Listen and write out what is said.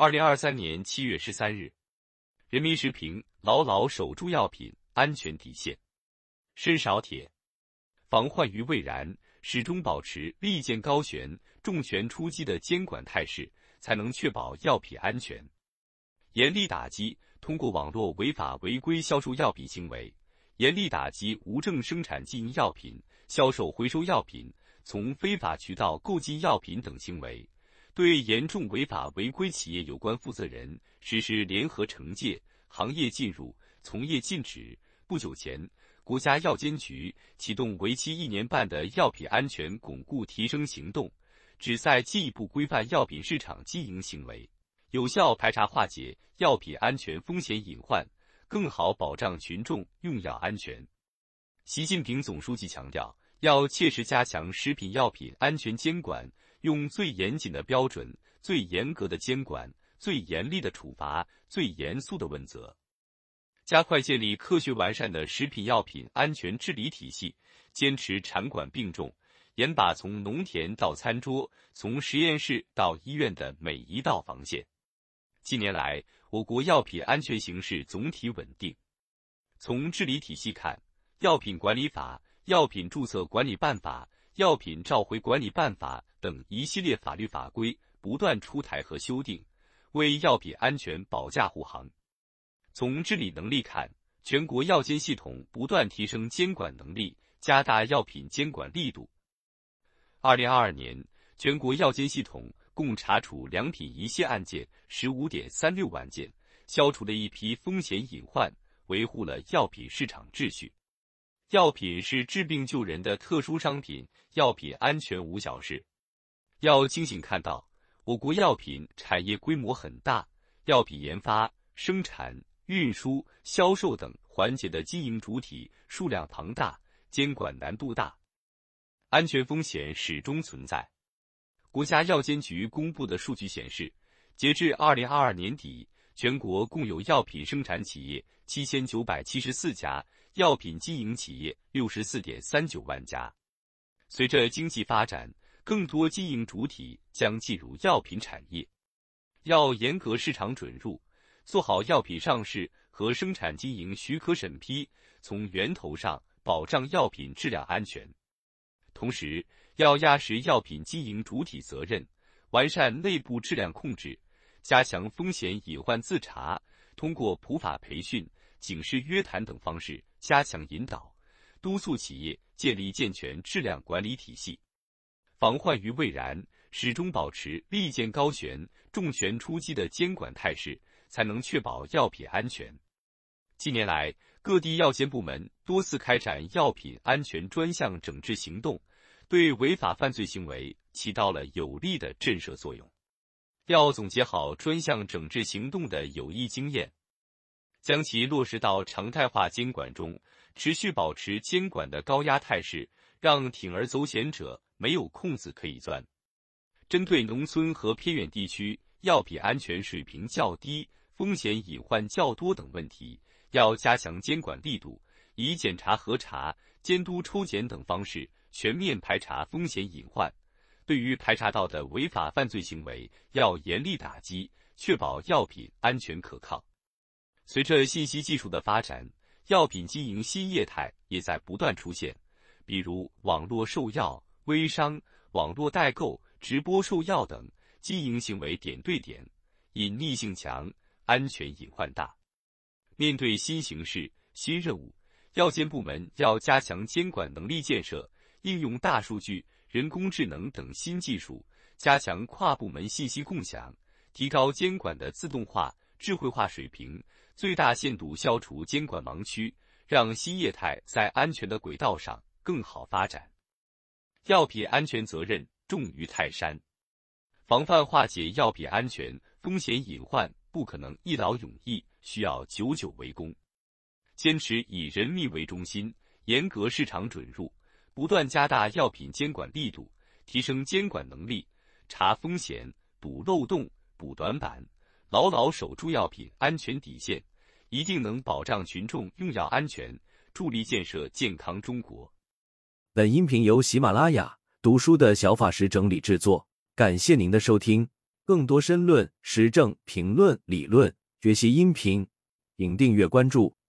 二零二三年七月十三日，人民时评：牢牢守住药品安全底线。申少铁，防患于未然，始终保持利剑高悬、重拳出击的监管态势，才能确保药品安全。严厉打击通过网络违法违规销售药品行为，严厉打击无证生产经营药品、销售回收药品。从非法渠道购进药品等行为，对严重违法违规企业有关负责人实施联合惩戒、行业禁入、从业禁止。不久前，国家药监局启动为期一年半的药品安全巩固提升行动，旨在进一步规范药品市场经营行为，有效排查化解药品安全风险隐患，更好保障群众用药安全。习近平总书记强调。要切实加强食品药品安全监管，用最严谨的标准、最严格的监管、最严厉的处罚、最严肃的问责，加快建立科学完善的食品药品安全治理体系，坚持产管并重，严把从农田到餐桌、从实验室到医院的每一道防线。近年来，我国药品安全形势总体稳定。从治理体系看，《药品管理法》。药品注册管理办法、药品召回管理办法等一系列法律法规不断出台和修订，为药品安全保驾护航。从治理能力看，全国药监系统不断提升监管能力，加大药品监管力度。二零二二年，全国药监系统共查处良品一线案件十五点三六万件，消除了一批风险隐患，维护了药品市场秩序。药品是治病救人的特殊商品，药品安全无小事。要清醒看到，我国药品产业规模很大，药品研发、生产、运输、销售等环节的经营主体数量庞大，监管难度大，安全风险始终存在。国家药监局公布的数据显示，截至二零二二年底，全国共有药品生产企业七千九百七十四家。药品经营企业六十四点三九万家。随着经济发展，更多经营主体将进入药品产业，要严格市场准入，做好药品上市和生产经营许可审批，从源头上保障药品质量安全。同时，要压实药品经营主体责任，完善内部质量控制，加强风险隐患自查，通过普法培训。警示约谈等方式加强引导，督促企业建立健全质量管理体系，防患于未然，始终保持利剑高悬、重拳出击的监管态势，才能确保药品安全。近年来，各地药监部门多次开展药品安全专项整治行动，对违法犯罪行为起到了有力的震慑作用。要总结好专项整治行动的有益经验。将其落实到常态化监管中，持续保持监管的高压态势，让铤而走险者没有空子可以钻。针对农村和偏远地区药品安全水平较低、风险隐患较多等问题，要加强监管力度，以检查核查、监督抽检等方式全面排查风险隐患。对于排查到的违法犯罪行为，要严厉打击，确保药品安全可靠。随着信息技术的发展，药品经营新业态也在不断出现，比如网络售药、微商、网络代购、直播售药等，经营行为点对点，隐匿性强，安全隐患大。面对新形势、新任务，药监部门要加强监管能力建设，应用大数据、人工智能等新技术，加强跨部门信息共享，提高监管的自动化、智慧化水平。最大限度消除监管盲区，让新业态在安全的轨道上更好发展。药品安全责任重于泰山，防范化解药品安全风险隐患不可能一劳永逸，需要久久为功。坚持以人民为中心，严格市场准入，不断加大药品监管力度，提升监管能力，查风险、堵漏洞、补短板，牢牢守住药品安全底线。一定能保障群众用药安全，助力建设健康中国。本音频由喜马拉雅读书的小法师整理制作，感谢您的收听。更多深论、时政评论、理论学习音频，请订阅关注。